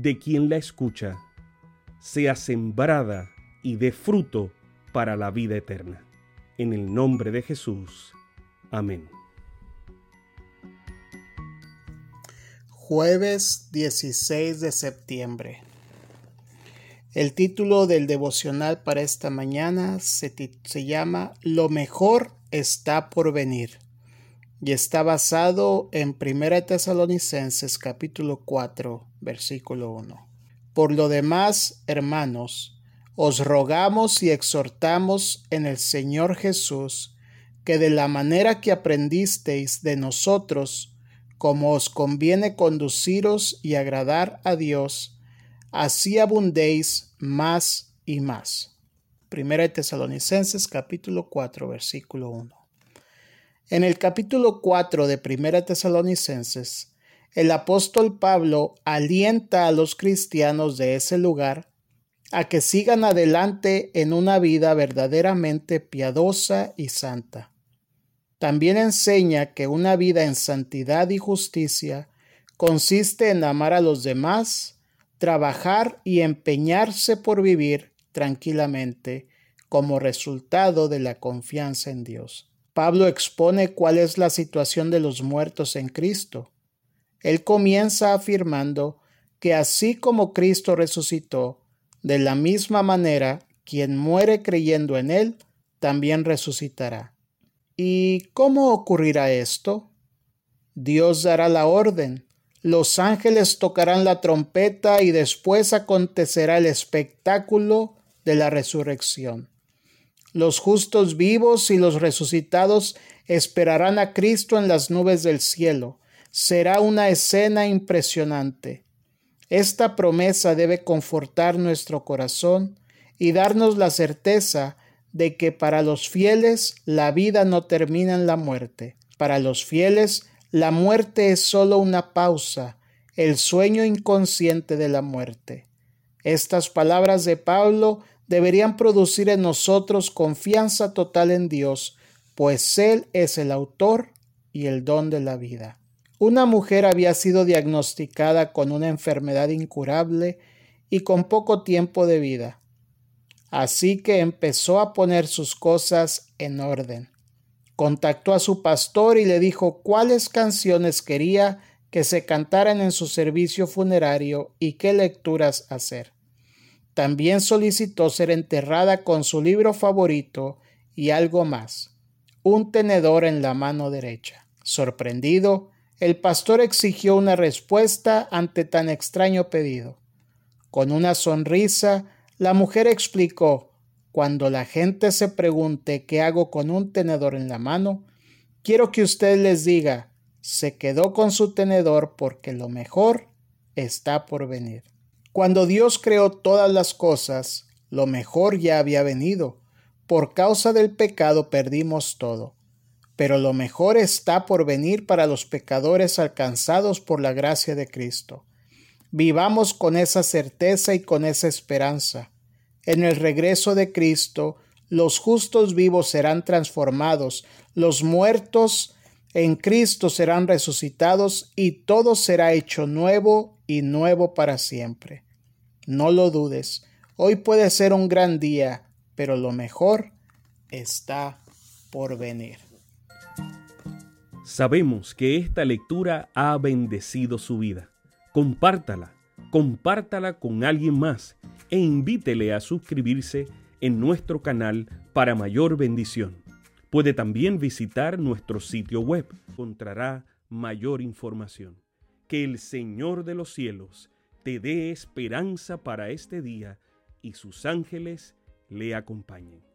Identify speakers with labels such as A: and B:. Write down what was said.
A: de quien la escucha, sea sembrada y dé fruto para la vida eterna. En el nombre de Jesús. Amén.
B: Jueves 16 de septiembre. El título del devocional para esta mañana se, se, llama Lo mejor está por venir y está basado en 1 Tesalonicenses capítulo 4 versículo 1. Por lo demás, hermanos, os rogamos y exhortamos en el Señor Jesús que de la manera que aprendisteis de nosotros, como os conviene conduciros y agradar a Dios, así abundéis más y más. Primera de Tesalonicenses capítulo 4 versículo 1. En el capítulo 4 de Primera Tesalonicenses, el apóstol Pablo alienta a los cristianos de ese lugar a que sigan adelante en una vida verdaderamente piadosa y santa. También enseña que una vida en santidad y justicia consiste en amar a los demás, trabajar y empeñarse por vivir tranquilamente como resultado de la confianza en Dios. Pablo expone cuál es la situación de los muertos en Cristo. Él comienza afirmando que así como Cristo resucitó, de la misma manera quien muere creyendo en Él, también resucitará. ¿Y cómo ocurrirá esto? Dios dará la orden, los ángeles tocarán la trompeta y después acontecerá el espectáculo de la resurrección. Los justos vivos y los resucitados esperarán a Cristo en las nubes del cielo. Será una escena impresionante. Esta promesa debe confortar nuestro corazón y darnos la certeza de que para los fieles la vida no termina en la muerte. Para los fieles la muerte es sólo una pausa, el sueño inconsciente de la muerte. Estas palabras de Pablo deberían producir en nosotros confianza total en Dios, pues Él es el autor y el don de la vida. Una mujer había sido diagnosticada con una enfermedad incurable y con poco tiempo de vida. Así que empezó a poner sus cosas en orden contactó a su pastor y le dijo cuáles canciones quería que se cantaran en su servicio funerario y qué lecturas hacer. También solicitó ser enterrada con su libro favorito y algo más, un tenedor en la mano derecha. Sorprendido, el pastor exigió una respuesta ante tan extraño pedido. Con una sonrisa, la mujer explicó cuando la gente se pregunte qué hago con un tenedor en la mano, quiero que usted les diga, se quedó con su tenedor porque lo mejor está por venir. Cuando Dios creó todas las cosas, lo mejor ya había venido. Por causa del pecado perdimos todo. Pero lo mejor está por venir para los pecadores alcanzados por la gracia de Cristo. Vivamos con esa certeza y con esa esperanza en el regreso de Cristo, los justos vivos serán transformados, los muertos en Cristo serán resucitados y todo será hecho nuevo y nuevo para siempre. No lo dudes, hoy puede ser un gran día, pero lo mejor está por venir.
A: Sabemos que esta lectura ha bendecido su vida. Compártala, compártala con alguien más e invítele a suscribirse en nuestro canal para mayor bendición. Puede también visitar nuestro sitio web. Encontrará mayor información. Que el Señor de los cielos te dé esperanza para este día y sus ángeles le acompañen.